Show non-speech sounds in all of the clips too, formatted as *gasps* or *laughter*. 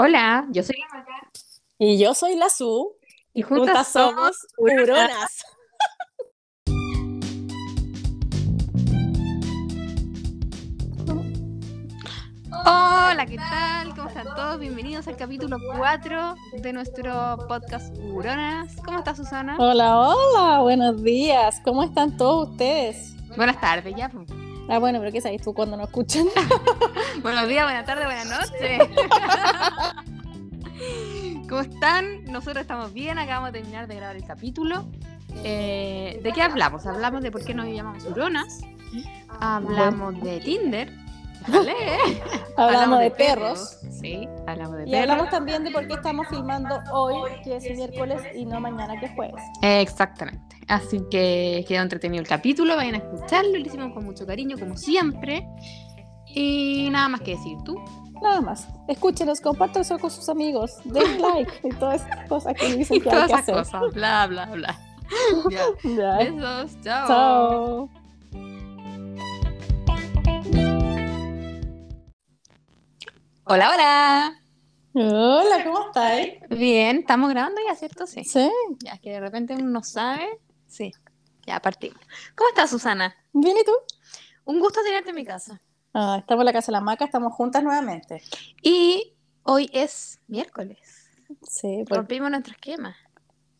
Hola, yo soy la Maca. Y yo soy la Su. Y juntas, somos Huronas. Hola, ¿qué tal? ¿Cómo están todos? Bienvenidos al capítulo 4 de nuestro podcast Huronas. ¿Cómo está Susana? Hola, hola, buenos días. ¿Cómo están todos ustedes? Buenas tardes, ya. Ah, bueno, pero ¿qué sabes tú cuando nos escuchan? *laughs* Buenos días, buenas tardes, buenas noches. *laughs* ¿Cómo están? Nosotros estamos bien, acabamos de terminar de grabar el capítulo. Eh, ¿De qué hablamos? Hablamos de por qué nos llamamos Huronas. Hablamos de Tinder. ¿Vale? *laughs* Hablamos de perros. Sí, hablamos de Y perros. hablamos también de por qué estamos filmando hoy, que es miércoles, y no mañana, que es jueves. Exactamente. Así que quedó entretenido el capítulo, vayan a escucharlo, lo hicimos con mucho cariño, como siempre. Y nada más que decir tú. Nada más. Escúchenos, compártanlo con sus amigos, den *laughs* like y todas esas cosas que dicen Y que hay todas que esas hacer. cosas, bla, bla, bla. *laughs* Ya. Ya. Besos, chao. Chao. Hola, hola. Hola, ¿cómo estáis? Bien, estamos grabando ya, ¿cierto? Sí. Sí, Ya que de repente uno no sabe. Sí, ya partimos. ¿Cómo estás, Susana? bien, ¿y tú? Un gusto tenerte en mi casa. Ah, estamos en la casa de la maca, estamos juntas nuevamente. Y hoy es miércoles. Sí, pues, Rompimos nuestro esquema.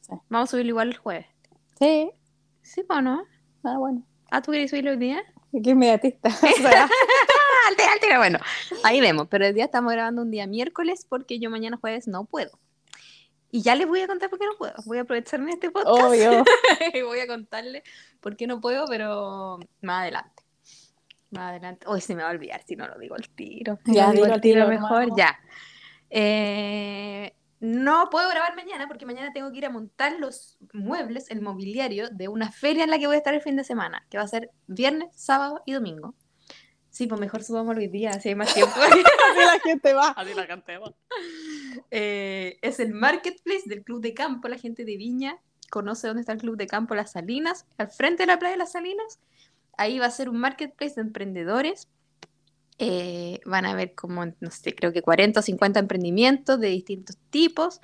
Sí. Vamos a subirlo igual el jueves. sí. ¿Sí o no? Ah, bueno. Ah, ¿tú querías subirlo hoy día? Qué inmediatista. *laughs* O sea, Altera, altera, bueno, ahí vemos, pero el día estamos grabando un día miércoles porque yo mañana jueves no puedo. Y ya les voy a contar por qué no puedo. Voy a aprovecharme de este podcast obvio. *laughs* y voy a contarles por qué no puedo, pero más adelante. Más adelante. Hoy se me va a olvidar si no lo digo al tiro. Ya, digo al tiro mejor, hermano. ya. Eh, no puedo grabar mañana porque mañana tengo que ir a montar los muebles, el mobiliario de una feria en la que voy a estar el fin de semana, que va a ser viernes, sábado y domingo. Sí, pues mejor subamos hoy día, así hay más tiempo. *laughs* Así la gente va. Así la cantemos. Eh, es el marketplace del Club de Campo. La gente de Viña conoce dónde está el Club de Campo Las Salinas, al frente de la playa de Las Salinas. Ahí va a ser un marketplace de emprendedores. Eh, van a ver como, no sé, creo que 40 o 50 emprendimientos de distintos tipos.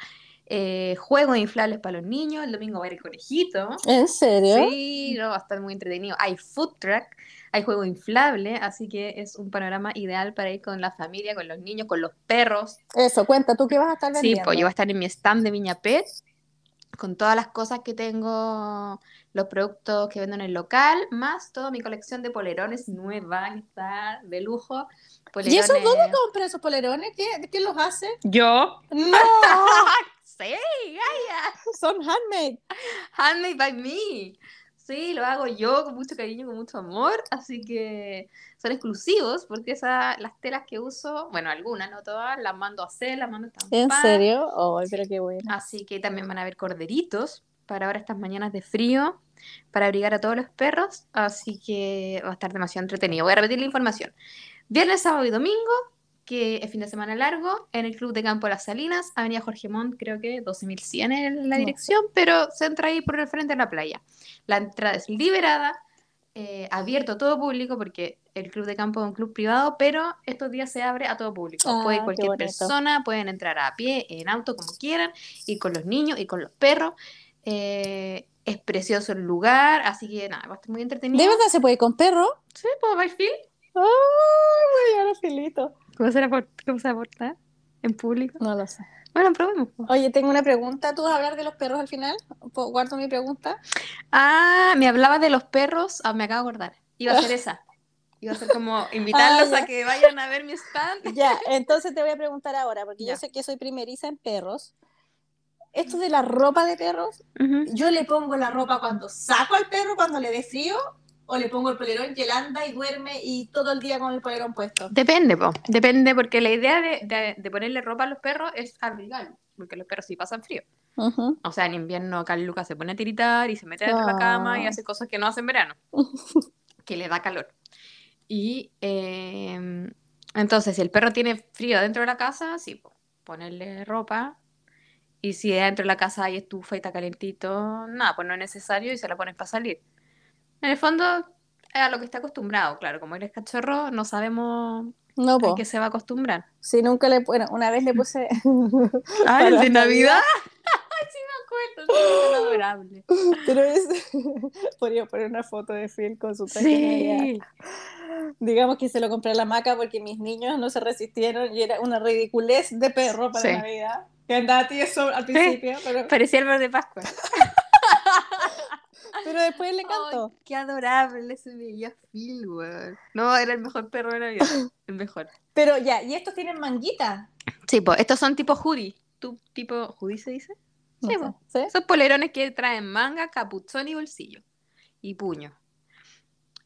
Eh, juegos inflables para los niños. El domingo va a ir el conejito. ¿En serio? Sí, no, va a estar muy entretenido. Hay food truck, hay juego inflable, así que es un panorama ideal para ir con la familia, con los niños, con los perros. Eso, cuenta, ¿tú qué vas a estar Sí, vendiendo? pues yo voy a estar en mi stand de Viña Pet con todas las cosas que tengo, los productos que vendo en el local, más toda mi colección de polerones nueva, que está de lujo. ¿Y eso Polerones- dónde compras esos polerones? ¿Qué, ¿Quién los hace? Yo. ¡No! *laughs* Sí, Gaia. Son handmade. Handmade by me. Sí, lo hago yo con mucho cariño, con mucho amor, así que son exclusivos porque esa, las telas que uso, bueno, algunas, no todas, las mando a hacer, las mando a estampar. ¿En serio? Ay, pero qué bueno. Así que también van a haber corderitos para ahora estas mañanas de frío, para abrigar a todos los perros, así que va a estar demasiado entretenido. Voy a repetir la información. Viernes, sábado y domingo, que es fin de semana largo, en el Club de Campo Las Salinas, Avenida Jorge Montt, creo que 12100 es la No dirección, pero se entra ahí por el frente de la playa. La entrada es liberada, eh, abierto a todo público, porque el Club de Campo es un club privado, pero estos días se abre a todo público. Ah, Puede cualquier persona, pueden entrar a pie, en auto, como quieran, ir con los niños y con los perros. Eh, es precioso el lugar, así que nada, va a estar muy entretenido. ¿De verdad se puede con perro? Sí, ¿puedo ir Phil? ¡Ay, voy a llevar a Filito! ¿Cómo se, ¿Cómo se aporta en público? No lo sé. Bueno, probemos. Oye, tengo una pregunta. ¿Tú vas a hablar de los perros al final? ¿Puedo- ¿Guardo mi pregunta? Ah, me hablabas de los perros. Ah, me acabo de acordar. Iba a ser *laughs* esa. Iba a ser como invitarlos Ah, a que vayan a ver mi stand. *laughs* Ya, entonces te voy a preguntar ahora, porque Ya. yo sé que soy primeriza en perros. Esto de la ropa de perros, Ujú. yo le pongo la ropa cuando saco al perro, cuando le dé frío, o le pongo el polerón y él anda y duerme y todo el día con el polerón puesto. Depende, po. Depende, porque la idea de, de- de ponerle ropa a los perros es abrigarlos. Porque los perros sí pasan frío. O sea, en invierno Carl Lucas se pone a tiritar y se mete dentro de la cama y hace cosas que no hace en verano. *laughs* que le da calor. Y eh, entonces, si el perro tiene frío dentro de la casa, sí, po, ponerle ropa. Y si dentro de la casa hay estufa y está calentito, nada, pues no es necesario y se la pones para salir. En el fondo, es a lo que está acostumbrado, claro, como eres cachorro, no sabemos No, po. que se va a acostumbrar. Si nunca le... Bueno, una vez le *laughs* puse... Ah, el de Navidad. *laughs* Sí me acuerdo, sí, es adorable. Pero es... *laughs* Podría poner una foto de Phil con su traje. Sí. Digamos que se lo compré a la maca porque mis niños no se resistieron y era una ridiculez de perro para Sí. Navidad. Que andaba tieso al principio, pero, Parecía el verde de Pascua. Pero después le encantó. *laughs* Ay, qué adorable se veía Phil, weón. No, era el mejor perro de Navidad. *laughs* El mejor. Pero ya, y estos tienen manguita. Sí, pues estos son tipo hoodie. ¿Tú tipo hoodie se dice? No Sí. ¿sí? Esos polerones que traen manga, capuchón y bolsillo. Y puño.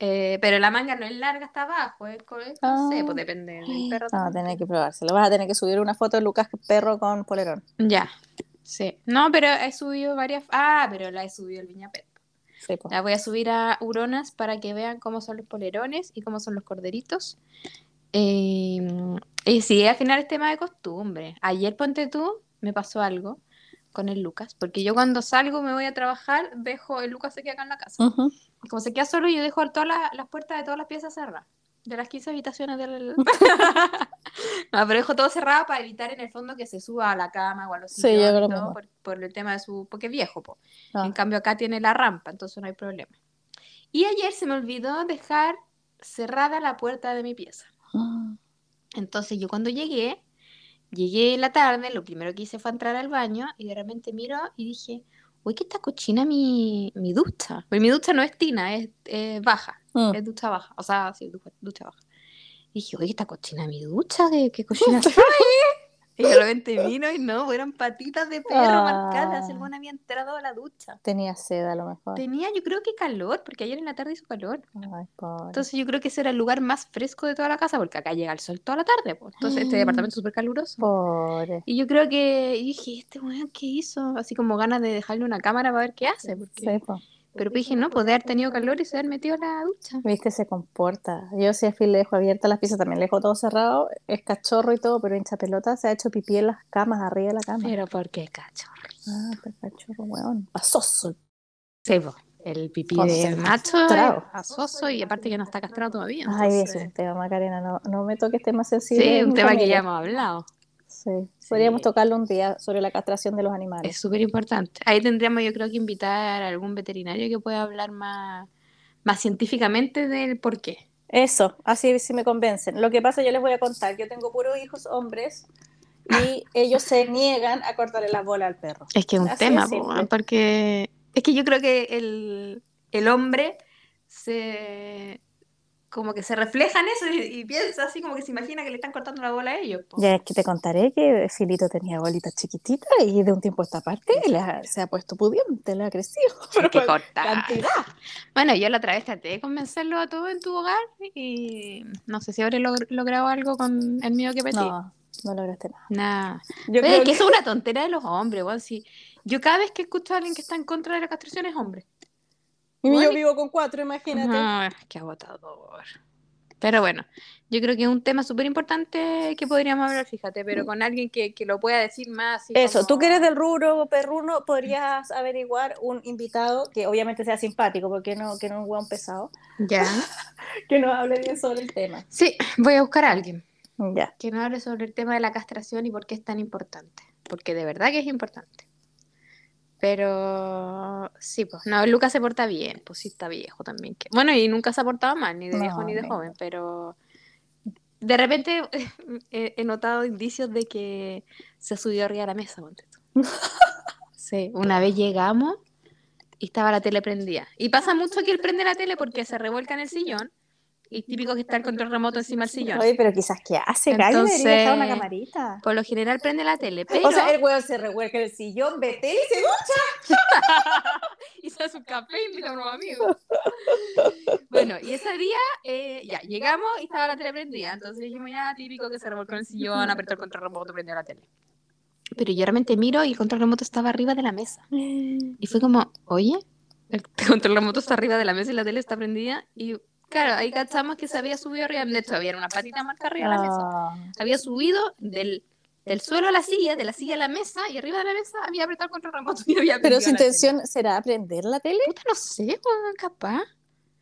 Eh, pero la manga no es larga hasta abajo, es- no sé, pues depende del perro. Vamos a también. tener que probárselo. Vas a tener que subir una foto de Lucas perro con polerón. Ya, sí. No, pero he subido varias. Ah, pero la he subido al Viñapet. Sí. La voy a subir a Uronas para que vean cómo son los polerones y cómo son los corderitos. Eh, y sí, al final es tema de costumbre. Ayer, ponte tú, me pasó algo con el Lucas, porque yo cuando salgo me voy a trabajar, dejo, el Lucas se queda acá en la casa. Y como se queda solo, yo dejo todas las, las puertas de todas las piezas cerradas. De las 15 habitaciones del... *laughs* *laughs* no, pero dejo todo cerrado para evitar en el fondo que se suba a la cama o a los Sí, yo creo por, por el tema de su... porque es viejo, po. Ah. En cambio acá tiene la rampa, entonces no hay problema. Y ayer se me olvidó dejar cerrada la puerta de mi pieza. Entonces yo cuando llegué, llegué en la tarde, lo primero que hice fue entrar al baño y de repente miro y dije, uy, que está cochina mi, mi ducha. Pero mi ducha no es tina, es, es baja, Mm. es ducha baja, o sea, sí, ducha, ducha baja. Y dije, oye, está cochina mi ducha, ¿qué, qué cochina ahí? *laughs* Y de repente vino y no, eran patitas de perro Ah. marcadas, el buen había entrado a la ducha. Tenía sed a lo mejor. Tenía, yo creo que calor, porque ayer en la tarde hizo calor. Ay. Entonces yo creo que ese era el lugar más fresco de toda la casa, porque acá llega el sol toda la tarde. pues. Entonces este *gasps* departamento es súper caluroso. Pobre. Y yo creo que y dije, este weón, ¿qué hizo? Así como ganas de dejarle una cámara para ver qué hace. porque- Sí, po. Pero dije, no, pues de haber tenido calor y se haber metido a la ducha. Viste, se comporta. Yo si a Phil le dejo abiertas las piezas, también le dejo todo cerrado. Es cachorro y todo, pero hincha pelota se ha hecho pipí en las camas, arriba de la cama. Pero ¿por qué, cachorro? Ah, pero cachorro, weón. Pasoso. Pues, el pipí de macho asoso y aparte que no está castrado todavía. Ay, es un tema, Macarena. No, no me toques temas sensibles. Sí, un tema que ya hemos hablado. Sí. Podríamos tocarlo un día sobre la castración de los animales. Es súper importante. Ahí tendríamos, yo creo que invitar a algún veterinario que pueda hablar más, más científicamente del por qué. Eso, así sí me convencen. Lo que pasa, yo les voy a contar. Yo tengo puros hijos hombres y *laughs* ellos se niegan a cortarle las bolas al perro. Es que es un Así tema, porque es que yo creo que el, el hombre se como que se refleja en eso y, y piensa así como que se imagina que le están cortando la bola a ellos. po. Ya es que te contaré que Filito tenía bolitas chiquititas y de un tiempo a esta parte le ha- se ha puesto pudiente, le ha crecido. *laughs* Hay que *laughs* Pero cortar. cantidad. Bueno, yo la otra vez traté de convencerlo a todo en tu hogar y no sé si habré log- logrado algo con el mío que petí. No, no lograste nada. Nada. Yo Pero creo es que que- eso es una tontera de los hombres, weón. Si yo cada vez que escucho a alguien que está en contra de la castración es hombre. Y Bueno, yo vivo con cuatro, imagínate. Ah, qué agotador. Pero bueno, yo creo que es un tema súper importante que podríamos hablar, fíjate, pero con alguien que, que lo pueda decir más. Eso, como- tú que eres del rubro perruno, podrías averiguar un invitado que obviamente sea simpático, porque no, que no es un hueón pesado, Ya. *laughs* que nos hable bien sobre el tema. Sí, voy a buscar a alguien Ya. que nos hable sobre el tema de la castración y por qué es tan importante. Porque de verdad que es importante. Pero sí, pues, no, Lucas se porta bien, pues sí está viejo también. que- Bueno, y nunca se ha portado mal, ni de No, viejo ni de no. joven, pero de repente *laughs* he, notado indicios de que se subió arriba de la mesa. *laughs* Sí, una vez llegamos y estaba la tele prendida. Y pasa mucho que él prende la tele porque se revuelca en el sillón y típico que está el control remoto encima del sillón. Oye, pero quizás, ¿qué hace? Gallo Entonces- debería dejar una camarita. Por lo general prende la tele, pero... O sea, el hueón se revuelca en el sillón, ve tele y se *laughs* y se hace un café y invita a unos amigos. Bueno, y ese día eh, ya llegamos y estaba la tele prendida. Entonces dijimos, ya típico que se revolcó en el sillón, apretó el control remoto, prendió la tele. Pero yo realmente miro y el control remoto estaba arriba de la mesa. Y fue como, oye, el control remoto está arriba de la mesa y la tele está prendida. Y claro, ahí cachamos que se había subido arriba. De hecho, había una patita marca arriba de la mesa. Ah, Había subido del, del suelo a la silla, de la silla a la mesa, y arriba de la mesa había apretado el control remoto y había Pero su tele. intención será aprender la tele. Puta, no sé, capaz.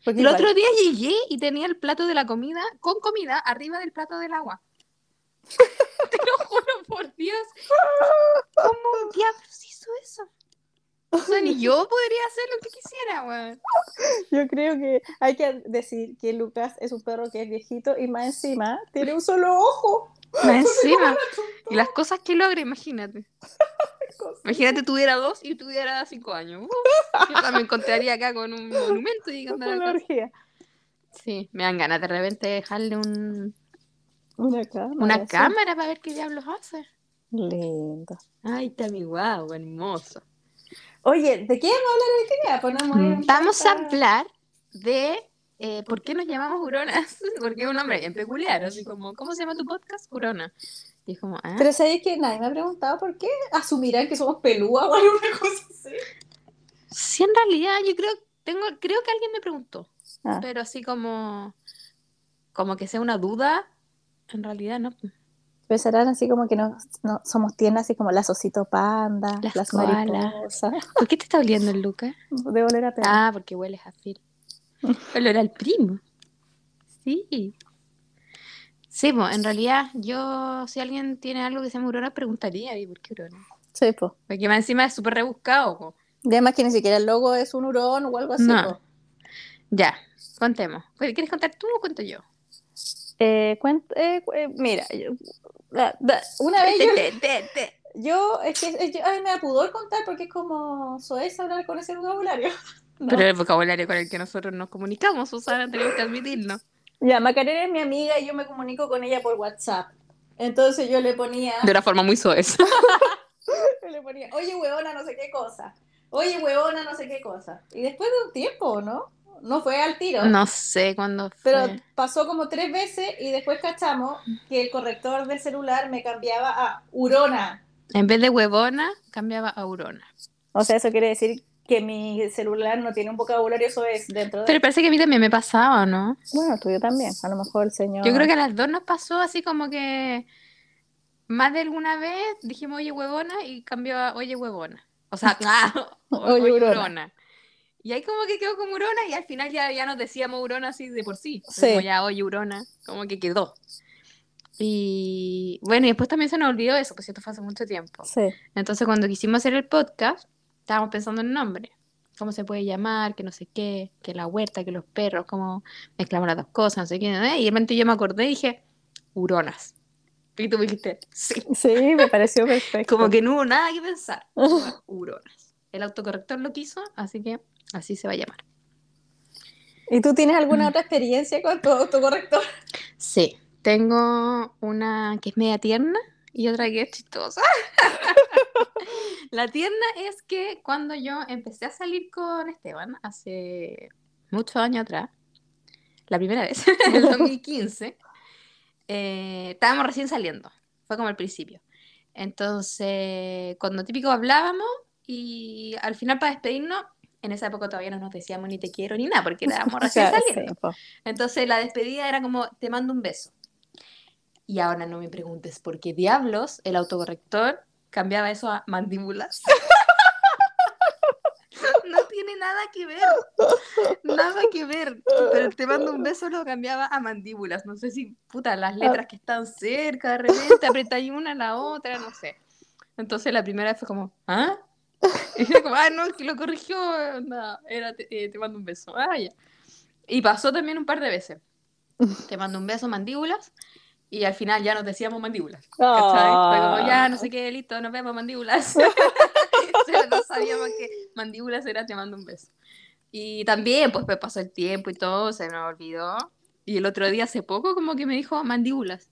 Porque El igual- otro día llegué y tenía el plato de la comida con comida arriba del plato del agua. *laughs* Te lo juro por Dios. *laughs* ¿Cómo diablos hizo eso? O sea, ni *laughs* yo podría hacer lo que quisiera, weón. Yo creo que hay que decir que Lucas es un perro que es viejito y más encima tiene un solo ojo. *laughs* Más encima. Y las cosas que logra, imagínate. *laughs* Imagínate tuviera dos y tuviera cinco años. Uh, yo me encontraría acá con un monumento y orgía. Sí, me dan ganas de repente dejarle un, Una cámara. una sí. cámara para ver qué diablos hace. Lindo. Ay, está mi guau, hermoso. Oye, ¿de qué vamos a hablar hoy día? Mm, Vamos a pauta. hablar de eh, por qué nos llamamos Huronas. *laughs* Porque es un nombre bien peculiar, así como, ¿cómo se llama tu podcast? Hurona. Y es como, ah, Pero ¿sabes que nadie me ha preguntado por qué? ¿Asumirán que somos pelúas o alguna cosa así? sí, en realidad yo creo, tengo, creo que alguien me preguntó, Ah. pero así como, como que sea una duda, en realidad no. Pensarán así como que no, no somos tiernas, así como las osito panda, Las las, mariposas. ¿Por qué te está oliendo el Luca? *laughs* De oler a perro. Ah, porque hueles a Phil. Olor al primo. Sí. Sí, pues, en realidad, yo, si alguien tiene algo que se llama Urona, preguntaría, ¿y por qué Urona? Sí, po. Porque más encima es súper rebuscado, po. Y además que ni siquiera el logo es un hurón o algo así. No. po. Ya, contemos. ¿Quieres contar tú o cuento yo? Eh, cuent- eh, eh, mira, yo- da- da- una vez yo, yo, es que yo- ay, me da pudor contar porque es como soez hablar con ese vocabulario. *laughs* No. Pero el vocabulario con el que nosotros nos comunicamos, Susana, tenemos que admitirlo. Ya, Macarena es mi amiga y yo me comunico con ella por WhatsApp. Entonces yo le ponía, De una forma muy soez. *laughs* yo le ponía, oye huevona, no sé qué cosa. Oye huevona, no sé qué cosa. Y después de un tiempo, ¿no? No fue al tiro. No sé cuándo fue. Pero pasó como tres veces y después cachamos que el corrector del celular me cambiaba a Urona. En vez de huevona, cambiaba a Urona. O sea, eso quiere decir que mi celular no tiene un vocabulario soez dentro de... Pero parece que a mí también me pasaba, ¿no? Bueno, tuyo también. A lo mejor el señor... Yo creo que a las dos nos pasó así como que más de alguna vez dijimos oye huevona y cambió a oye huevona. O sea, ah, *laughs* *laughs* Oye, oye, hurona. Y ahí como que quedó como hurona y al final ya, ya nos decíamos hurona así de por sí. Sí. Como ya oye hurona, como que quedó. Y bueno, y después también se nos olvidó eso, pues esto fue hace mucho tiempo. Sí. Entonces cuando quisimos hacer el podcast, estábamos pensando en nombre. ¿Cómo se puede llamar? Que no sé qué, que la huerta, que los perros, cómo mezclamos las dos cosas, no sé qué. ¿eh? Y de repente yo me acordé y dije, huronas. Y tú me dijiste, sí. Sí, me *laughs* pareció perfecto. Como que no hubo nada que pensar. *laughs* Huronas. El autocorrector lo quiso, así que así se va a llamar. ¿Y tú tienes alguna Mm. otra experiencia con tu autocorrector? Sí, tengo una que es media tierna y otra que es chistosa. *laughs* La tierna es que cuando yo empecé a salir con Esteban hace muchos años atrás, la primera vez, *laughs* en el 2015, eh, estábamos recién saliendo, fue como al principio. Entonces, cuando típico hablábamos y al final para despedirnos, en esa época todavía no nos decíamos ni te quiero ni nada, porque *laughs* estábamos recién saliendo. Entonces la despedida era como, te mando un beso. Y ahora no me preguntes por qué diablos el autocorrector cambiaba eso a mandíbulas. *laughs* no tiene nada que ver. Nada que ver. Pero te mando un beso lo cambiaba a mandíbulas. No sé si, puta, las letras que están cerca, de repente apretáis una a la otra, no sé. Entonces la primera fue como, ¿ah? *laughs* Y fue como, ah, no, que lo corrigió. Nada, era te, eh, te mando un beso. Ah, ya. Y pasó también un par de veces. *laughs* Te mando un beso, mandíbulas. Y al final ya nos decíamos mandíbulas. Fue como, ya, no sé qué, listo, nos vemos, mandíbulas. *laughs* No sabíamos que mandíbulas era te mando un beso. Y también, pues, pues, pasó el tiempo y todo, se me olvidó. Y el otro día, hace poco, como que me dijo mandíbulas.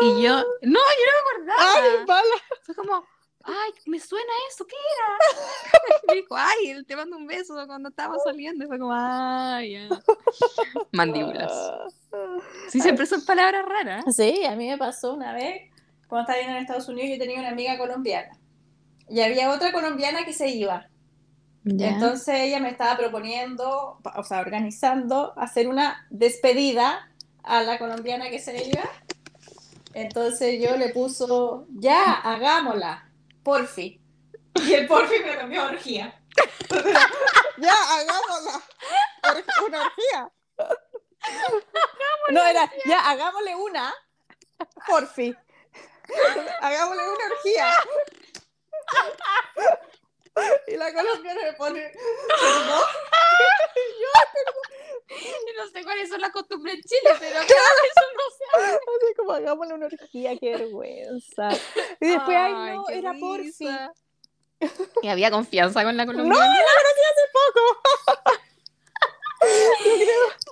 Y yo, no, yo no me acordaba. ¡Ay, mala! Fue como, ay, me suena eso, ¿qué era? me *laughs* dijo, ay, él te mando un beso cuando estábamos saliendo. Y fue como, ay, ya. *laughs* Mandíbulas. Sí, siempre son palabras raras. Sí, a mí me pasó una vez, cuando estaba viviendo en Estados Unidos, yo tenía una amiga colombiana. Y había otra colombiana que se iba. Entonces ella me estaba proponiendo, o sea, organizando, hacer una despedida a la colombiana que se iba. Entonces yo le puso, ya, hagámosla, porfi. Y el porfi me cambió a orgía. *laughs* ya, hagámosla. Or- Una orgía. No, era, ya, hagámosle una. Porfi. Hagámosle una orgía. *laughs* *laughs* Y la colombiana me pone, *laughs* perdón. *laughs* No sé cuáles son las costumbres en Chile, pero claro, eso no se hace. Así como hagámosle una orgía, qué vergüenza. Y después, ay, Ay, no, era porfi. risa. Y había confianza con la No, colombiana. la conocí hace poco.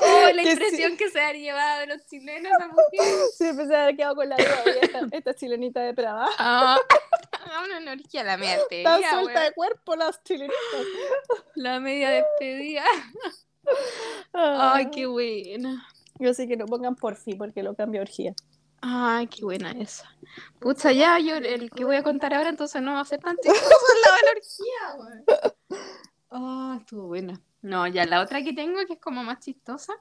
Oh, la que impresión que se ha llevado de los chilenos esa mujer. Sí, empecé a haber quedado con la duda. Esta, esta chilenita de Prada. Ah, *laughs* una energía la media *laughs* Está despedida, suelta weón. de cuerpo las chilenitas. *laughs* La media despedida. Ay, qué buena. Yo sí que no pongan porfi porque lo cambio a orgía. Ay, qué buena esa. Pucha, ya, yo el que voy a contar ahora entonces no va a ser tan chistoso la orgía, weón. Ah, estuvo buena. No, ya, la otra que tengo que es como más chistosa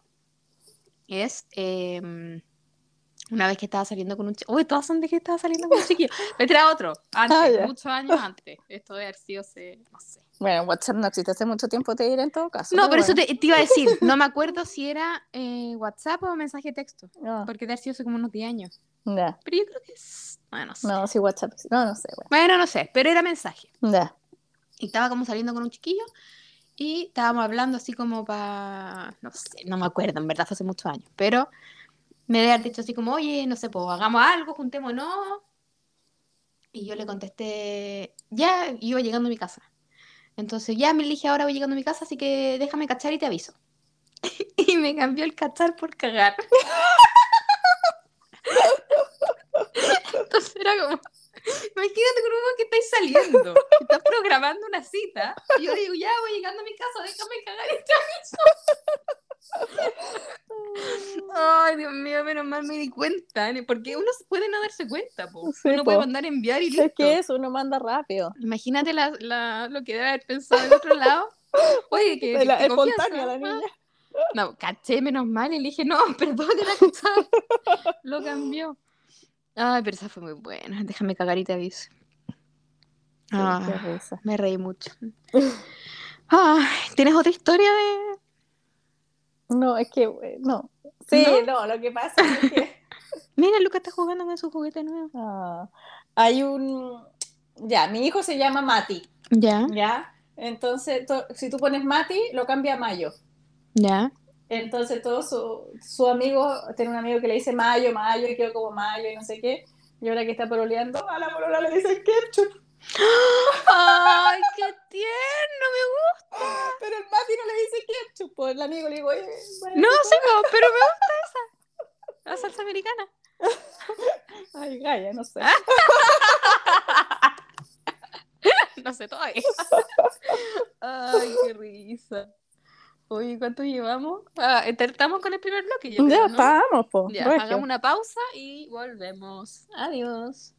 es em, una vez que estaba saliendo con un chico. Uy, todas son de que estaba saliendo con un chiquillo. Pero *laughs* era otro, antes, Ah, ya. muchos años antes. Esto de haber sido, hace- no sé. Bueno, WhatsApp no existe hace mucho tiempo, te diré en todo caso. No, pero eso bueno. te, te iba a decir. *laughs* No me acuerdo si era eh, WhatsApp o mensaje de texto. No, Porque de haber sido hace como unos 10 años. ya. Pero yo creo que es. Bueno, no sé. No, sí, WhatsApp. No, no sé, bueno. Bueno, no sé, pero era mensaje. Ya. Y estaba como saliendo con un chiquillo y estábamos hablando así como para. No sé, no me acuerdo, en verdad fue hace muchos años. Pero me debe dicho así como, oye, no sé, pues hagamos algo, juntémonos. Y yo le contesté, ya, iba llegando a mi casa. Entonces, ya me elige ahora voy llegando a mi casa, así que déjame cachar y te aviso. *laughs* y me cambió el cachar por cagar. *laughs* Entonces era como, imagínate con uno que estáis saliendo, que estás programando una cita, y yo digo, ya voy llegando a mi casa, déjame cagar y te aviso. Ay, Dios mío, menos mal me di cuenta, ¿eh? porque uno puede no darse cuenta, po. Sí, uno puede mandar a enviar y listo. Es que eso, uno manda rápido. Imagínate la, la- lo que debe haber pensado del otro lado. Oye, que, La- que espontánea la ¿ah? niña. No, caché menos mal y le dije, no, *laughs* perdón, era cachar. *laughs* Lo cambió. Ay, pero esa fue muy buena. Déjame cagar y te aviso. Sí, Ah, me reí mucho. *laughs* Ay, ¿Tienes otra historia de...? No, es que, no. Sí, ¿No? no, lo que pasa es que *laughs* Mira, Luca está jugando con su juguete nuevo. ah, hay un... Ya, mi hijo se llama Mati, Ya, ¿ya? Entonces, to- si tú pones Mati, lo cambia a Mayo. ya. Entonces, todo su, su amigo, tiene un amigo que le dice Mayo, Mayo, y quedó como Mayo y no sé qué. Y ahora que está pololeando, a la polola le dicen ketchup. *laughs* Ay, qué tierno, me gusta. Pero el Mati no le dice Pues el amigo le digo, bueno, No, sí, pero me gusta *laughs* esa. La salsa americana. Ay, Gaya, no sé. *laughs* No sé todavía. *laughs* Ay, qué risa. Oye, ¿cuánto llevamos? Ah, estamos con el primer bloque. Yo ya estamos, po. Ya, regio. hagamos una pausa y volvemos. Adiós.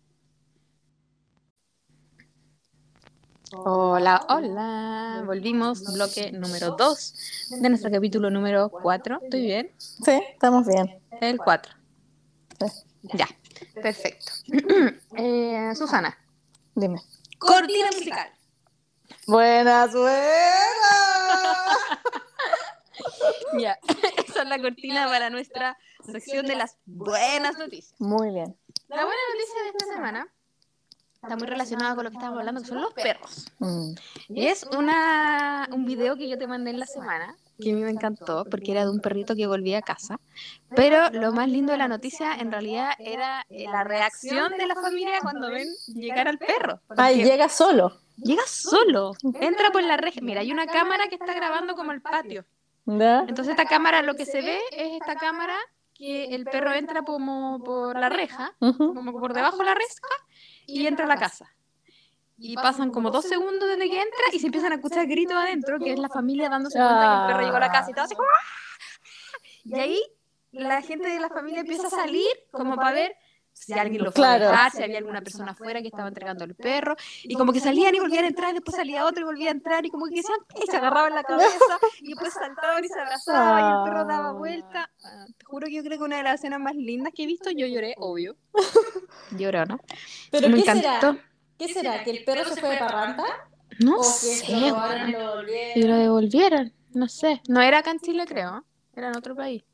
Hola, hola. Volvimos, bloque número 2 de nuestro capítulo número 4. ¿Estoy bien? Sí, estamos bien. El 4. Sí. Ya, perfecto. *clears throat* Eh, Susana, Dime. cortina musical. Buenas, buenas. Ya, *laughs* esa es la cortina para nuestra sección de las buenas noticias. Muy bien. La buena noticia de esta semana está muy relacionada con lo que estábamos hablando, que son los perros. Mm. Y es una, un video que yo te mandé en la semana, que a mí me encantó, porque era de un perrito que volvía a casa. Pero lo más lindo de la noticia, en realidad, era eh, la reacción de la familia cuando ven llegar al perro. Ay, Porque llega solo. llega solo, entra por la reja. Mira, hay una cámara que está grabando como el patio. Entonces esta cámara, lo que se ve es esta cámara que el perro entra como por la reja, como por debajo de la reja, y entra a la casa. Y pasan como dos segundos desde que entra y se empiezan a escuchar gritos adentro, que es la familia dándose cuenta que el perro llegó a la casa y todo así. "Ah". Y ahí la gente de la familia empieza a salir como para ver si alguien lo fue Claro. a dejar, si había alguna persona afuera que estaba entregando el perro, y como que salían y volvían a entrar, y después salía otro y volvía a entrar, y como que decían, y se agarraban la cabeza, y después saltaban y se abrazaban, y el perro daba vuelta. Ah, te juro que yo creo que una de las escenas más lindas que he visto, yo lloré, obvio. *laughs* Lloró, ¿no? ¿Pero Me qué encantó. será? ¿Qué será? ¿Que el perro se fue de parranda? No o que sé, lo robaron y lo Y lo devolvieron. devolvieron. No sé. No era acá en Chile, creo. Era en otro país.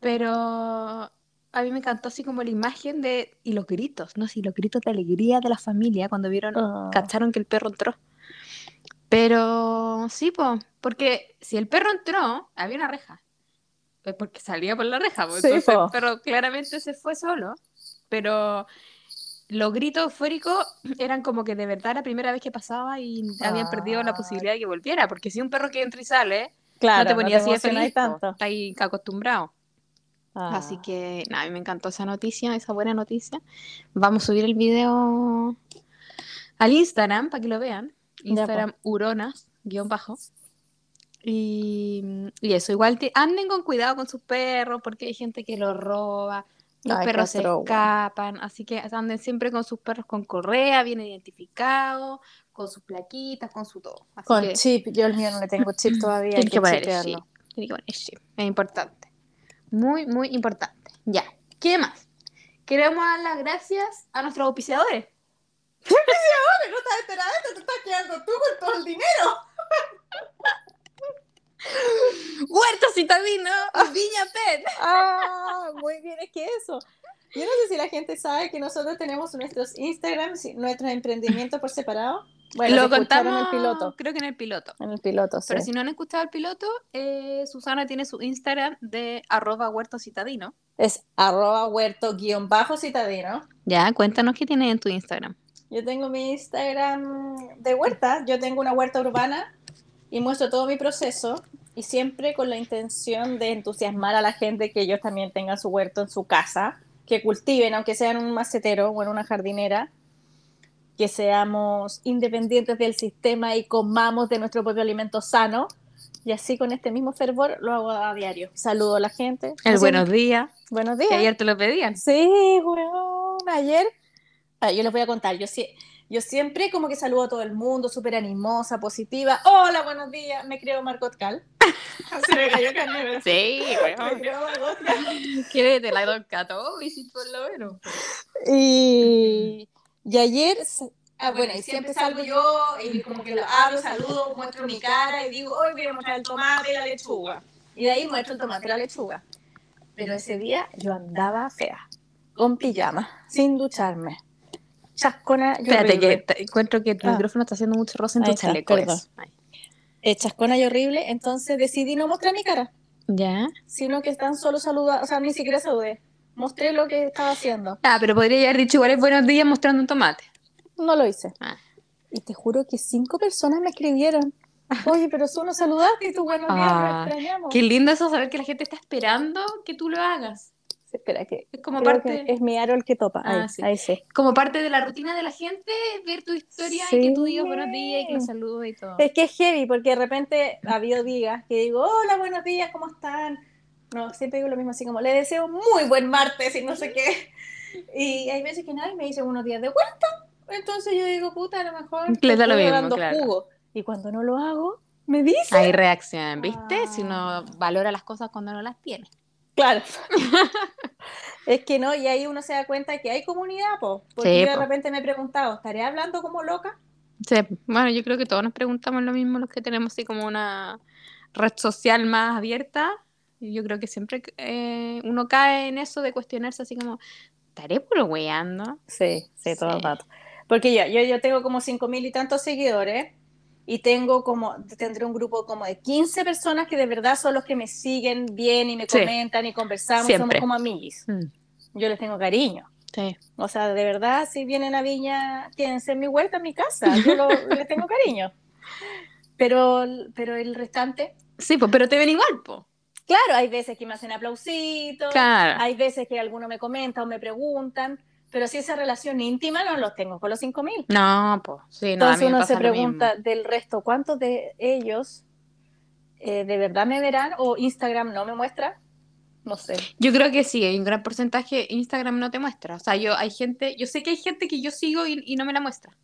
Pero a mí me encantó así como la imagen de. Y los gritos, ¿no? Sí, los gritos de alegría de la familia cuando vieron, Ah. cacharon que el perro entró. Pero sí, pues, porque si el perro entró, había una reja. Pues porque salía por la reja, pues, Sí, entonces po. el perro claramente se fue solo. Pero los gritos eufóricos *clears throat* eran como que de verdad la primera vez que pasaba y habían perdido la Ah. posibilidad de que volviera. Porque si un perro que entra y sale, Claro, no te ponías así de feliz, po. tanto. Está ahí acostumbrado. Ah. Así que, nada, a mí me encantó esa noticia, esa buena noticia. Vamos a subir el video al Instagram para que lo vean. Ya, Instagram Uronas, guion bajo. Y, y eso, igual te- anden con cuidado con sus perros, porque hay gente que los roba, los Ay, perros se escapan, así que anden siempre con sus perros con correa, bien identificados, con sus plaquitas, con su todo. Así Con que chip, yo el mío no le tengo chip *clears throat* todavía, tiene que que poner chip, tiene que poner chip, es importante. Muy, muy importante. Ya, ¿qué más? Queremos dar las gracias a nuestros auspiciadores. no estás enterada de esto, te estás quedando tú con todo el dinero. *laughs* Huerto Citadino *laughs* Viña Pet. Ah, muy bien, es que eso. Yo no sé si la gente sabe que nosotros tenemos nuestros Instagrams y nuestros emprendimientos por separado. Bueno, Lo contamos, en el piloto. creo que en el piloto. En el piloto, sí. Pero si no han escuchado el piloto, eh, Susana tiene su Instagram de arroba huerto citadino. Es arroba huerto guion bajo citadino. Ya, cuéntanos qué tienes en tu Instagram. Yo tengo mi Instagram de huerta. Yo tengo una huerta urbana y muestro todo mi proceso y siempre con la intención de entusiasmar a la gente que ellos también tengan su huerto en su casa, que cultiven, aunque sea en un macetero o en una jardinera, que seamos independientes del sistema y comamos de nuestro propio alimento sano. Y así con este mismo fervor lo hago a diario. Saludo a la gente. El Así- buenos días, Buenos que días. ayer te lo pedían. Sí, weón. Ayer, ah, yo les voy a contar. Yo, sí, yo siempre como que saludo a todo el mundo, súper animosa, positiva. Hola, buenos días. Me creo Margot Cal. *laughs* Se me cayó carne. Sí, Me creo Margot Cal. *laughs* te la si por lo menos. Y, y ayer, ah, bueno, y siempre salgo yo y como que lo hablo, saludo, muestro mi cara y digo, hoy voy a mostrar el tomate y la lechuga. Y de ahí muestro el tomate y la lechuga. Pero ese día yo andaba fea, con pijama, sin ducharme. Chascona y Espérate, horrible. que encuentro que tu Ah. micrófono está haciendo mucho roce en tu chaleco. Eh, chascona y horrible, entonces decidí no mostrar mi cara, Ya. sino que están solo saludando, o sea, ni siquiera saludé. Mostré lo que estaba haciendo. Ah, pero podría haber dicho igual es buenos días mostrando un tomate. No lo hice. Ah. Y te juro que cinco personas me escribieron. Oye, pero tú no saludaste y tú buenos días, Ah, lo extrañamos. Qué lindo eso saber que la gente está esperando que tú lo hagas. Espera, que Es como parte, que es mi aro el que topa. Ahí, Ah, sí. ahí sí. como parte de la rutina de la gente, ver tu historia y que tú digas Sí. buenos días y que los saludos y todo. Es que es heavy, porque de repente ha habido días que digo, hola, buenos días, ¿cómo están? No, siempre digo lo mismo, así como, le deseo muy buen martes y no sé qué. Y hay veces que nadie me dice buenos días de vuelta. Entonces yo digo, puta, a lo mejor Le da lo mismo, dando claro. jugo. Y cuando no lo hago, me dice. Hay reacción, ¿viste? Si uno Ah. valora las cosas cuando no las tiene. Claro. *laughs* es que no, y ahí uno se da cuenta que hay comunidad, po. Porque Sí, yo de po. repente me he preguntado, ¿estaré hablando como loca? Sí, bueno, yo creo que todos nos preguntamos lo mismo, los que tenemos así como una red social más abierta. Yo creo que siempre eh, uno cae en eso de cuestionarse así como, ¿estaré puro weando? Sí, sí, todo el Sí. rato. Porque ya, yo, yo tengo como cinco mil y tantos seguidores y tengo como, tendré un grupo como de 15 personas que de verdad son los que me siguen bien y me Sí. comentan y conversamos, Siempre. somos como amiguis. Mm, Yo les tengo cariño. Sí. O sea, de verdad, si vienen a Viña, quédense en mi huerta, en mi casa. Yo lo- *laughs* les tengo cariño. Pero, pero el restante, Sí, pues, pero te ven igual, po. claro, hay veces que me hacen aplausitos, Claro. hay veces que alguno me comenta o me preguntan, pero si esa relación íntima no los tengo con los 5000. No, pues, sí, no, a Entonces mí me uno pasa se pregunta del resto, ¿cuántos de ellos eh, de verdad me verán o Instagram no me muestra? No sé. Yo creo que sí, hay un gran porcentaje Instagram no te muestra. O sea, yo hay gente, yo sé que hay gente que yo sigo y, y no me la muestra.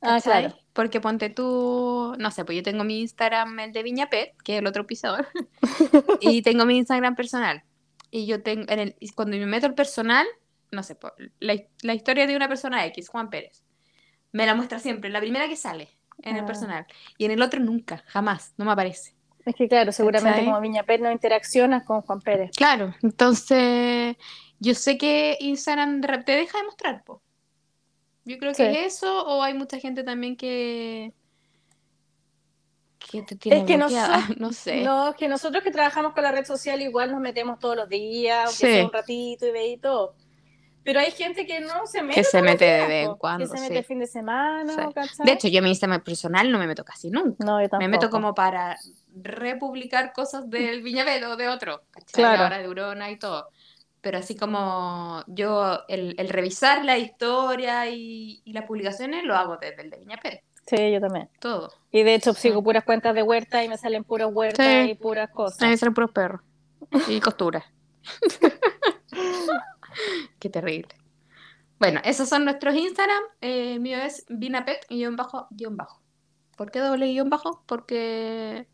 Ah, claro. Porque ponte tú, no sé, pues yo tengo mi Instagram, el de Viña Pet, que es el otro pisador, *laughs* y tengo mi Instagram personal. Y yo tengo, en el, cuando me meto el personal, no sé, la, la historia de una persona X, Juan Pérez, me la muestra siempre, la primera que sale. en el Ah. personal. Y en el otro nunca, jamás, no me aparece. Es que claro, seguramente como Viña Pet no interaccionas con Juan Pérez. Claro, entonces yo sé que Instagram te deja de mostrar, po. Yo creo que Sí. es eso, o hay mucha gente también que que te tiene Es que nosotros- *laughs* no sé. No, es que nosotros que trabajamos con la red social igual nos metemos todos los días, aunque Sí. sea un ratito y ve y todo. Pero hay gente que no se mete. Que se mete de vez en cuando, Que se sí. mete el fin de semana, Sí. ¿cachai? De hecho, yo mi Instagram personal no me meto casi nunca. no, yo tampoco. Me meto como para republicar cosas del Viñaved o de otro, ¿cachai? Claro. Ahora de Urona y todo. Pero así como yo, el, el revisar la historia y, y las publicaciones lo hago desde el de. Sí, yo también. Todo. Y de hecho sigo puras cuentas de huerta y me salen puras huertas Sí. y puras cosas. Deben ser puros perros. Y costura. *laughs* *laughs* Qué terrible. Bueno, esos son nuestros Instagram. Eh, mío es vinapet guion bajo guion bajo. ¿Por qué doble guion bajo? Porque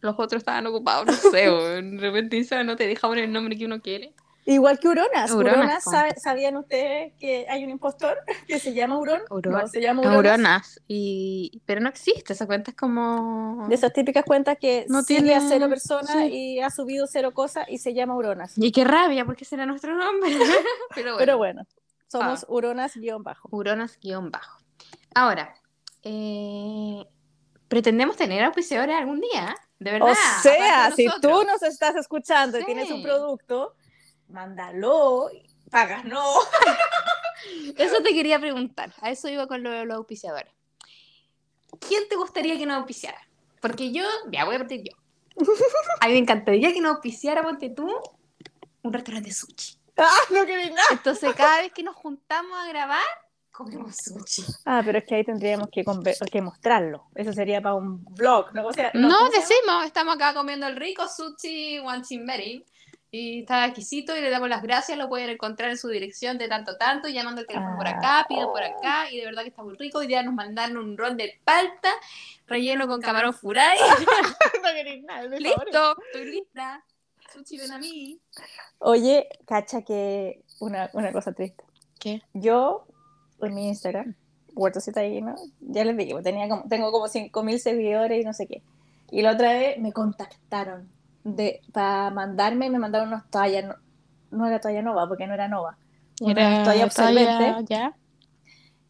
los otros estaban ocupados. No sé, *laughs* o de repente Instagram no te deja poner el nombre que uno quiere. Igual que Uronas. Uronas, Uronas, po. ¿sabe- ¿sabían ustedes que hay un impostor *laughs* que se llama Urón? Urón. No, se llama Uronas. Neuronas. Y... Pero no existe, esa cuenta es como... De esas típicas cuentas que No sigue tiene- a cero personas sí. y ha subido cero cosas y se llama Uronas. Y qué rabia, porque será nuestro nombre. *laughs* *laughs* Pero bueno. Pero bueno, somos Ah. Uronas guion bajo. Uronas guion bajo. Ahora, eh, pretendemos tener auspiciadores algún día, ¿eh? de verdad. O sea, si tú nos estás escuchando y Sí. tienes un producto, mándalo, pagas no. *laughs* Eso te quería preguntar, a eso iba con los auspiciadores. ¿Quién te gustaría que nos auspiciara? Porque yo, ya voy a partir yo. A mí me encantaría que nos auspiciara, ponte tú, un restaurante de sushi. *laughs* Ah, no querés nada. Entonces, cada vez que nos juntamos a grabar, comemos sushi. Ah, pero es que ahí tendríamos que, mostrarlo. Eso sería para un blog, ¿no? Decimos, estamos acá comiendo el rico sushi Wanchimberi y está exquisito y le damos las gracias, lo pueden encontrar en su dirección de tanto tanto, llamando el teléfono por Ah. acá, pidan por acá y de verdad que está muy rico. Hoy día nos mandaron un rol de palta relleno con camarón furay. *laughs* no *laughs* nada, por. Listo, estoy lista. Ven a mí. Oye, cacha que una, una cosa triste. ¿Qué? Yo, en mi Instagram, Huertosita ahí, ¿no? Ya les dije, tenía como, tengo como 5.000 seguidores y no sé qué. Y la otra vez me contactaron de, para mandarme, me mandaron unas toallas, no, no era toalla nova, porque no era nova. Una toalla absorbente, ya.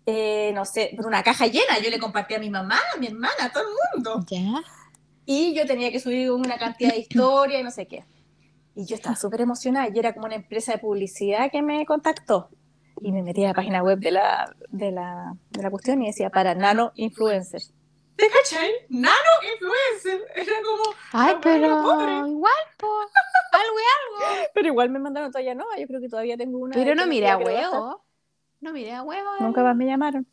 eh, no sé, por una caja llena. Yo le compartí a mi mamá, a mi hermana, a todo el mundo. Ya. Y yo tenía que subir una cantidad de historia y no sé qué. Y yo estaba súper emocionada y era como una empresa de publicidad que me contactó. Y me metí a la página web de la, de la, de la cuestión y decía para nano influencers. ¿Te cachai? Nano influencer. Era como. Ay, No, pero pobre. igual, po. Algo es algo. *laughs* Pero igual me mandaron todavía no. Yo creo que todavía tengo una. Pero no miré a huevo. No miré a huevo. Nunca más me llamaron.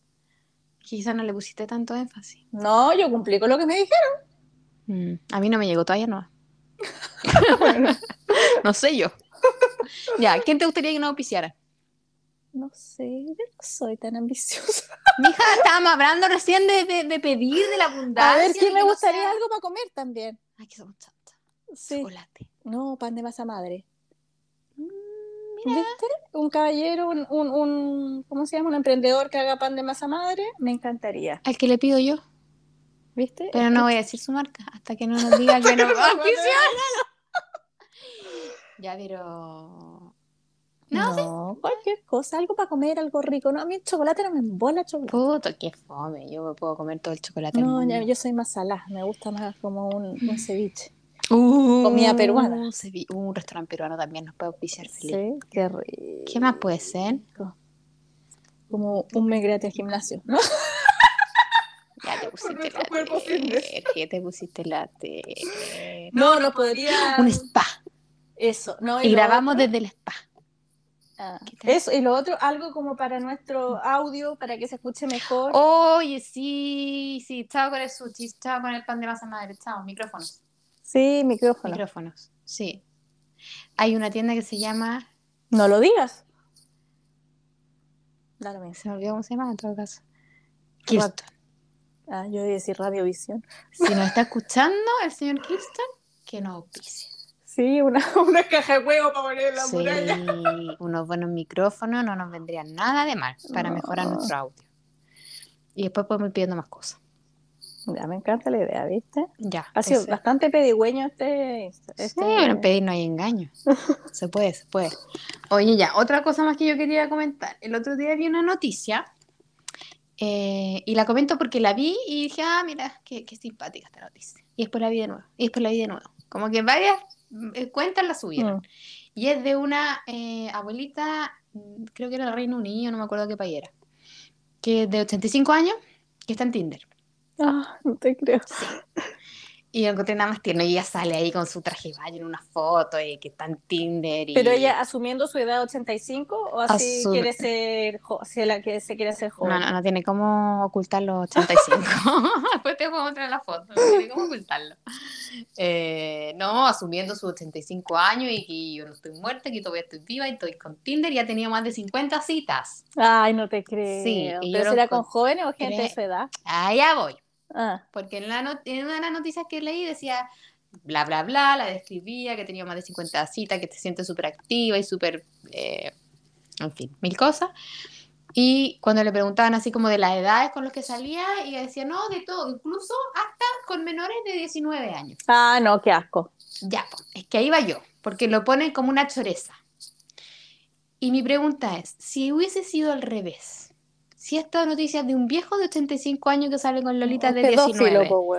Quizás no le pusiste tanto énfasis. No, yo cumplí con lo que me dijeron. Mm, a mí no me llegó todavía, no. *laughs* *laughs* no sé yo. ya, ¿quién te gustaría que nos auspiciara? No sé, yo no soy tan ambiciosa. *laughs* Mija, estábamos hablando recién de, de, de pedir, de la abundancia. A ver, ¿qué me no gustaría sea- algo para comer también? Ay, que somos chantas. Sí. Chocolate. No, pan de masa madre. Mm, mira. ¿Viste? Un caballero, un, un, un- ¿cómo se llama? Un emprendedor que haga pan de masa madre, me encantaría. Al que le pido yo. ¿Viste? Pero no voy a decir su marca hasta que no nos diga que auspiciar. *laughs* *laughs* Ya, pero. No, No, cualquier cosa, algo para comer, algo rico. No, a mí el chocolate no me embola chocolate. Puto, qué fome. Yo me puedo comer todo el chocolate. No, ya- yo soy más salada, me gusta más como un, un ceviche. Uh, Comida peruana. cevi- Un restaurante peruano también nos puede auspiciar feliz. Sí, qué rico. ¿Qué más puede ser? Como un mes gratis al gimnasio, ¿no? *laughs* Ya te pusiste la cuerpo ya te pusiste la No, no podría. Un spa. Eso, no. Y grabamos otro- desde el spa. Ah. Eso, y lo otro, algo como para nuestro audio, para que se escuche mejor. Oye, sí, sí, chao con el sushi, chao con el pan de masa madre, chao, micrófonos. Sí, micrófono. Micrófonos, sí. Hay una tienda que se llama, No lo digas. Dale, se me olvidó cómo se llama en todo caso. Kirsten. Ah, yo iba a decir Radiovisión. Si nos está escuchando el señor Kirsten, que nos auspicie. Sí, una, *laughs* una caja de huevo para poner en la Sí, muralla. *laughs* unos buenos micrófonos no nos vendrían nada de mal para No. mejorar nuestro audio. Y después podemos ir pidiendo más cosas. Ya me encanta la idea, ¿viste? Ya. Ha sido bastante pedigüeño este. este... Sí, bueno, en pedir no hay engaño. *laughs* Se puede, se puede. Oye, ya, otra cosa más que yo quería comentar. El otro día vi una noticia eh, y la comento porque la vi y dije, ah, mira, qué, qué simpática esta noticia. Y después la vi de nuevo, y después la vi de nuevo. Como que varias eh, cuentas la subieron. Mm. Y es de una eh, abuelita, mm, creo que era del Reino Unido, no me acuerdo qué país era, que es de 85 años, que está en Tinder. Ah, no te creo. Y lo encontré nada más tierno. Y ella sale ahí con su traje de baño en una foto y que está en Tinder. Y... Pero ella asumiendo su edad 85 o así quiere ser, si la que se quiere ser joven. No, no, no tiene cómo ocultar los 85. Después te puedo mostrar la foto. No tiene cómo ocultarlo. Eh, no, asumiendo sus 85 años y que yo no estoy muerta, que todavía estoy viva y estoy con Tinder. Y ha tenido más de 50 citas. Ay, no te creo. Sí, ¿Pero será con jóvenes o gente de su edad? Allá voy. Ah, Porque en, la en una de las noticias que leí decía bla, bla, bla, la describía, que tenía más de 50 citas, que se siente súper activa y súper, eh, en fin, mil cosas. Y cuando le preguntaban así como de las edades con los que salía, ella decía, no, de todo, incluso hasta con menores de 19 años. ah no, qué asco. Ya, es que ahí va yo, porque lo ponen como una choreza. Y mi pregunta es, si hubiese sido al revés, si esta noticia es de un viejo de 85 años que sale con Lolita de Pedófilo, 19. po.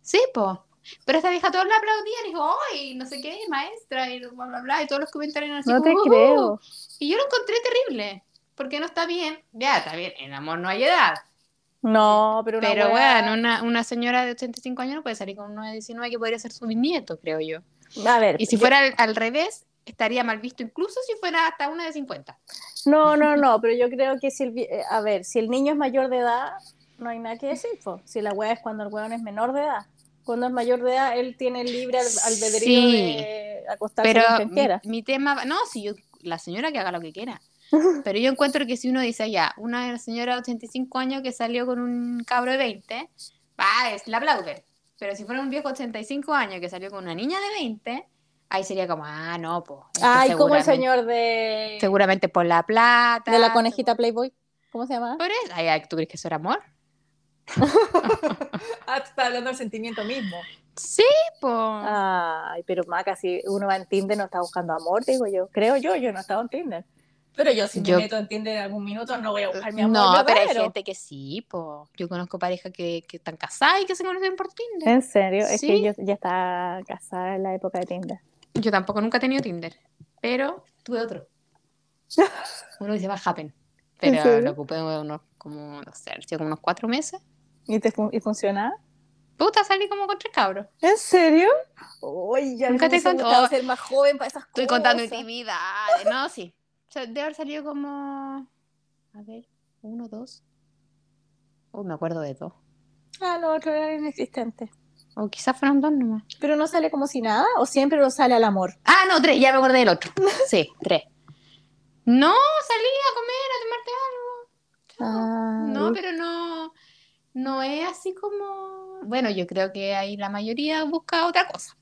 Sí, po. Pero esta vieja todos la aplaudían y dijo, ¡ay! No sé qué, maestra, y bla, bla, bla, y todos los comentarios eran así No te "Uh". creo. Y yo lo encontré terrible, porque no está bien. Ya, está bien, en amor no hay edad. No, pero una Pero, bueno, una, una señora de 85 años no puede salir con uno de 19 que podría ser su bisnieto, creo yo. A ver, Y si yo- fuera al, al revés, estaría mal visto incluso si fuera hasta una de 50. No, no, no, pero yo creo que si el, eh, a ver, si el niño es mayor de edad, no hay nada que decir, po. Si la wea es cuando el weón es menor de edad. Cuando es mayor de edad, él tiene libre al- albedrío Sí. de acostarse Pero con quien mi, quiera. mi tema, no, si yo, la señora que haga lo que quiera. *laughs* Pero yo encuentro que si uno dice ya, una señora de 85 años que salió con un cabro de 20, va, es la aplauden. Pero si fuera un viejo de 85 años que salió con una niña de 20, ahí sería como, ah, no, pues. Ay, como el señor de, Seguramente por la plata. de la conejita Playboy. ¿Cómo se llama? Por eso. Ay, ay, ¿tú crees que eso era amor? *laughs* Ah, tú estás hablando del sentimiento mismo. Sí, pues. Ay, pero Maca, si uno va en Tinder no está buscando amor, digo yo. Creo yo, yo no he estado en Tinder. Pero yo si Yo- me meto en Tinder en algún minuto no voy a buscar mi amor no, pero hay gente que sí, pues. Yo conozco parejas que, que están casadas y que se conocen por Tinder. ¿En serio? Es que yo ya estaba casada en la época de Tinder. Yo tampoco nunca he tenido Tinder, pero tuve otro. *laughs* Uno que se llama Happen. ¿En Pero lo ocupé unos, como, no sé, como unos cuatro meses. ¿Y, te fun- y funcionaba? Puta, salí como con tres cabros. ¿En serio? Uy, ya Nunca te gustado oh, ser más joven para esas Estoy cosas. contando intimidades. No, sí. O sea, debe haber salido como. A ver, uno, dos. Oh, me acuerdo de dos. Ah, lo otro era inexistente. O quizás fueron dos nomás. ¿Pero no sale como si nada? ¿O siempre lo sale al amor? Ah, no, tres, ya me acordé del otro. *laughs* Sí, tres. No, salí a comer, a tomarte algo. Ah, No, pero no, no es así como. Bueno, yo creo que ahí la mayoría busca otra cosa.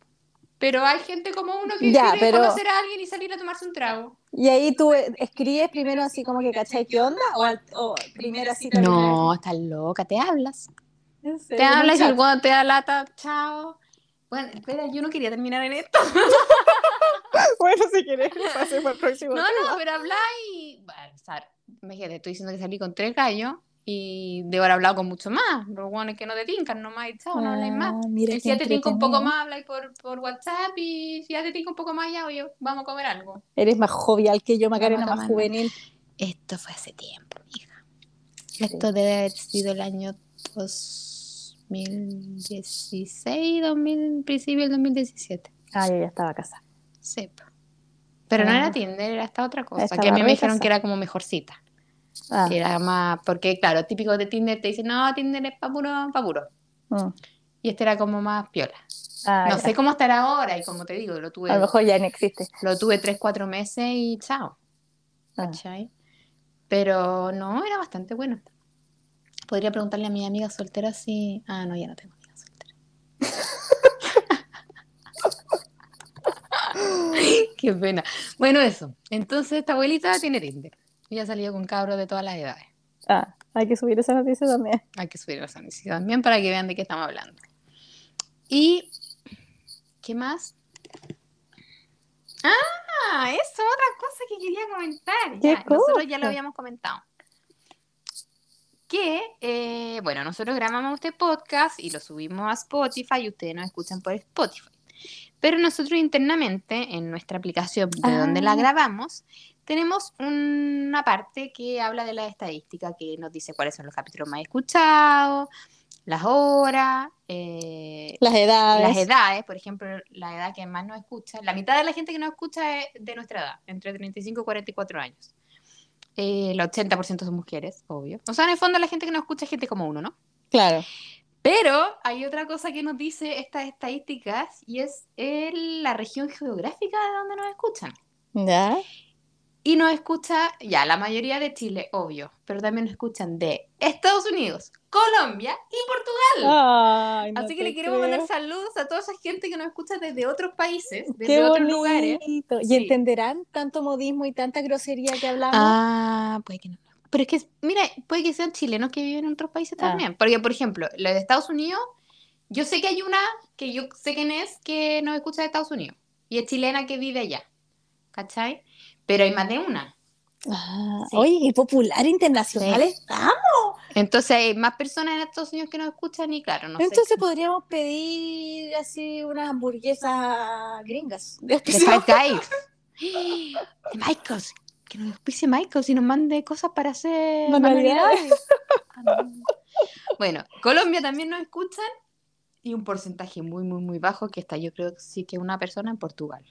Pero hay gente como uno que Ya, quiere pero- conocer a alguien y salir a tomarse un trago. ¿Y ahí tú escribes primero así como que cachai qué onda? ¿O, o primera cita? No, estás loca, te hablas. ¿En Te hablas y el weón te da lata, chao. Bueno, espera, yo no quería terminar en esto. *laughs* Bueno, si quieres, pasemos al próximo. No, tema. no, pero habla y. Bueno, o sea, imagínate, estoy diciendo que salí con tres gallos y debo haber hablado con mucho más. Los buenos que no te tincan nomás y chao, no habláis más. Ah, Y si ya te tinca un poco más, habláis por, por WhatsApp y si ya te tinca un poco más, ya, oye, vamos a comer algo. Eres más jovial que yo, Macarena, más juvenil. Esto fue hace tiempo, hija. Esto debe haber sido el año 2016, 2000, principio del 2017. Ah, yo ya estaba casada. Sí. Pero no era Tinder, era esta otra cosa. Estaba que a mí me dijeron que era como mejorcita. Ah, que Era más, porque claro, típico de Tinder te dicen, no, Tinder es pa' puro, pa' puro. mm. Y este era como más piola. Ah, no ya. sé cómo estará ahora y como te digo, lo tuve, A lo mejor ya no existe. lo tuve tres, cuatro meses y chao. Ah. Pero no, era bastante bueno. Podría preguntarle a mi amiga soltera si... Ah, no, ya no tengo amiga soltera. *laughs* Qué pena. Bueno, eso. Entonces esta abuelita tiene Tinder. Ella ha salido con cabros de todas las edades. Ah, Hay que subir esa noticia también. Hay que subir esa noticia también para que vean de qué estamos hablando. Y, ¿qué más? Ah, eso, otra cosa que quería comentar. ¿Qué Ya, nosotros ya lo habíamos comentado. Que, eh, bueno, nosotros grabamos este podcast y lo subimos a Spotify y ustedes nos escuchan por Spotify. Pero nosotros internamente, en nuestra aplicación de donde la Ah. grabamos, tenemos una parte que habla de la estadística, que nos dice cuáles son los capítulos más escuchados, las horas, eh, Las edades. las edades, por ejemplo, la edad que más nos escucha, la mitad de la gente que nos escucha es de nuestra edad, entre 35 y 44 años. Eh, el 80% son mujeres, obvio. O sea, en el fondo la gente que nos escucha es gente como uno, ¿no? Claro. Pero hay otra cosa que nos dice estas estadísticas y es el- la región geográfica de donde nos escuchan. ¿Ya? Y nos escucha, ya, la mayoría de Chile, obvio, pero también nos escuchan de Estados Unidos, Colombia y Portugal. Ay, no Así que le queremos creo. mandar saludos a toda esa gente que nos escucha desde otros países, desde Qué otros bonito. lugares. ¿Y Sí. entenderán tanto modismo y tanta grosería que hablamos? Ah, puede que no. Pero es que, mira, puede que sean chilenos que viven en otros países Ah. también. Porque, por ejemplo, lo de Estados Unidos, yo sé que hay una que yo sé quién es que nos escucha de Estados Unidos. Y es chilena que vive allá. ¿Cachai? Pero hay más de una. Ah, Sí. Oye, qué popular internacional Sí. estamos. Entonces hay más personas en Estados Unidos que nos escuchan y claro, no sé. Entonces podríamos pedir así unas hamburguesas gringas. *laughs* De De Five Guys. *gasps* De Michaels. Que nos auspicie Michaels y nos mande cosas para hacer Manualidades. manualidades. No. *laughs* *laughs* Bueno, Colombia también nos escuchan y un porcentaje muy, muy, muy bajo que está, yo creo que sí que una persona en Portugal.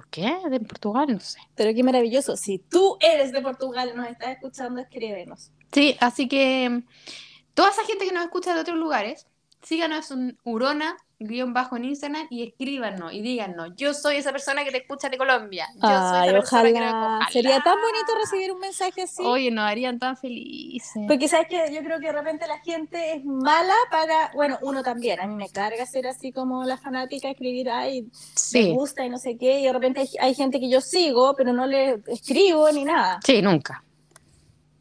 ¿Por qué? De Portugal, no sé. Pero qué maravilloso. Si tú eres de Portugal y nos estás escuchando, escríbenos. Sí, así que mm, toda esa gente que nos escucha de otros lugares, síganos en Urona, guion bajo en Instagram y escríbanos y díganos, yo soy esa persona que te escucha de Colombia. Yo soy Ay, esa que ojalá. ojalá. Sería tan bonito recibir un mensaje así. Oye, nos harían tan felices. Porque sabes que yo creo que de repente la gente es mala para, bueno, uno también, a mí me carga ser así como la fanática, escribir, ay, me gusta y no sé qué, y de repente hay, hay gente que yo sigo, pero no le escribo ni nada. sí, nunca.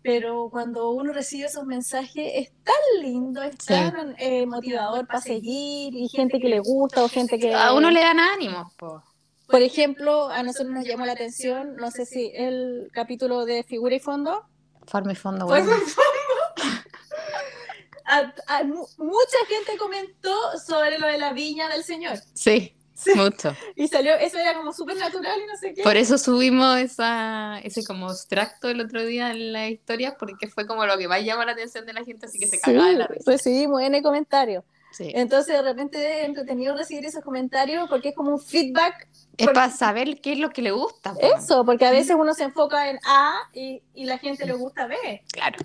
Pero cuando uno recibe esos mensajes es tan lindo, es Sí. tan eh, motivador para seguir, y gente que le gusta o gente que... A uno le dan ánimo, po. Por ejemplo, a nosotros nos llamó la atención, no sé si el capítulo de Figura y Fondo, Forma y fondo, bueno. *laughs* a- a mu- mucha gente comentó sobre lo de la viña del señor. Sí, Sí. mucho. Y salió, eso era como súper natural y no sé qué. Por eso subimos esa, ese como extracto el otro día en la historia, porque fue como lo que más llama la atención de la gente, así que se Sí, cagaba de la risa. recibimos N comentarios. Sí. Entonces, de repente es entretenido recibir esos comentarios porque es como un feedback. Es para saber qué es lo que le gusta. Eso, porque a veces uno se enfoca en A y, y la gente le gusta B. Claro,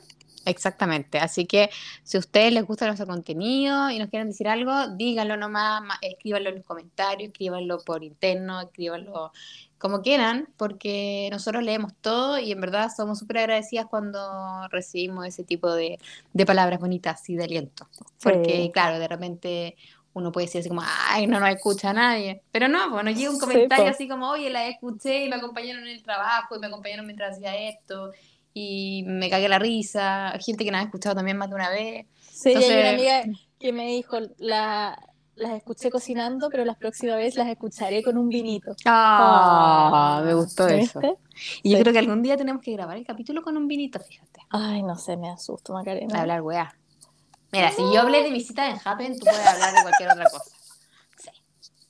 exactamente. Así que si a ustedes les gusta nuestro contenido y nos quieren decir algo, díganlo nomás, escríbanlo en los comentarios, escríbanlo por interno, escríbanlo como quieran, porque nosotros leemos todo y en verdad somos súper agradecidas cuando recibimos ese tipo de, de palabras bonitas y de aliento. Porque, Sí. claro, de repente uno puede decir así como, ay, no nos escucha nadie. Pero no, bueno, llega un Sí, comentario po. así como, oye, la escuché y me acompañaron en el trabajo y me acompañaron mientras hacía esto y me cagué la risa. Gente que nos ha escuchado también más de una vez. Sí, y hay una Entonces- amiga que me dijo, la, las escuché cocinando, pero la próxima vez las escucharé con un vinito. Ah, me gustó eso. ¿Viste? Y yo Sí. creo que algún día tenemos que grabar el capítulo con un vinito, fíjate. Ay, no sé, me asusto, Macarena. A hablar weá. Mira, si yo hablé de mi cita en Happen, tú puedes hablar de cualquier otra cosa. Sí.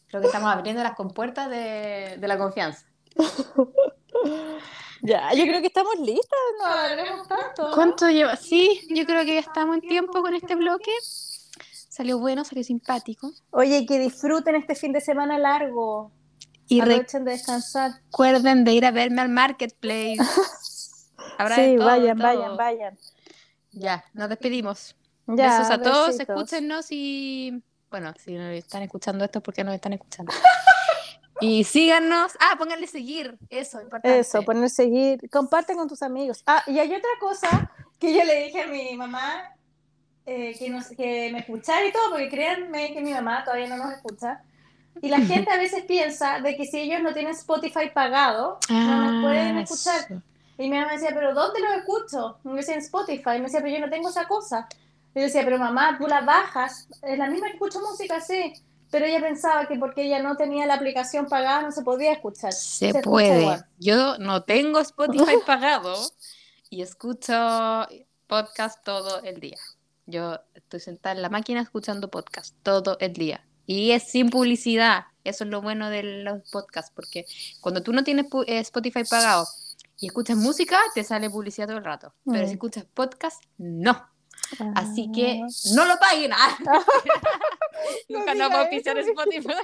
Creo que estamos abriendo las compuertas de, de la confianza. *laughs* Ya, yo creo que estamos listas, no tanto. ¿Cuánto lleva? Sí, yo creo que ya estamos en tiempo con este bloque. Salió bueno, salió simpático. Oye, que disfruten este fin de semana largo. Y Aprovechen de descansar. recuerden de ir a verme al marketplace. *laughs* Habrá de sí, todo, vayan, todo. vayan, vayan. Ya, nos despedimos. Ya, Besos a todos, escúchenos y bueno, si nos están escuchando esto, porque nos están escuchando? *laughs* y síganos. Ah, pónganle seguir, eso, importante. Eso, poner seguir. Comparten con tus amigos. Ah, y hay otra cosa que yo le dije a mi mamá eh, que, nos, que me escuchara y todo, porque créanme que mi mamá todavía no nos escucha. Y la gente a veces piensa de que si ellos no tienen Spotify pagado, no nos pueden Ah, escuchar. eso. Y mi mamá decía, ¿pero dónde lo escucho? Me decía en Spotify. Me decía, pero yo no tengo esa cosa. Y yo decía, pero mamá, tú la bajas. Es la misma que escucho música, sí. Pero ella pensaba que porque ella no tenía la aplicación pagada no se podía escuchar. Se, puede. Yo no tengo Spotify *laughs* pagado y escucho podcast todo el día. Yo estoy sentada en la máquina escuchando podcast todo el día. Y es sin publicidad. Eso es lo bueno de los podcasts, porque cuando tú no tienes eh, Spotify pagado y escuchas música, te sale publicidad todo el rato. Pero Mm. si escuchas podcast, no. Así que no lo paguen. Ah. *laughs* *laughs* Nunca nos va a eso. Spotify.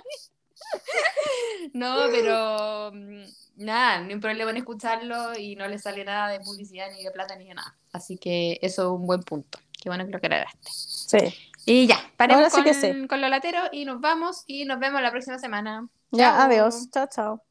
*laughs* no, pero mm, nada, ni un problema en escucharlo y no le sale nada de publicidad, ni de plata, ni de nada. Así que eso es un buen punto. Qué bueno que lo aclaraste. Sí. Y ya, paremos sí con, sí. con lo latero y nos vamos y nos vemos la próxima semana. Ya, Chao. adiós. Chao, chao.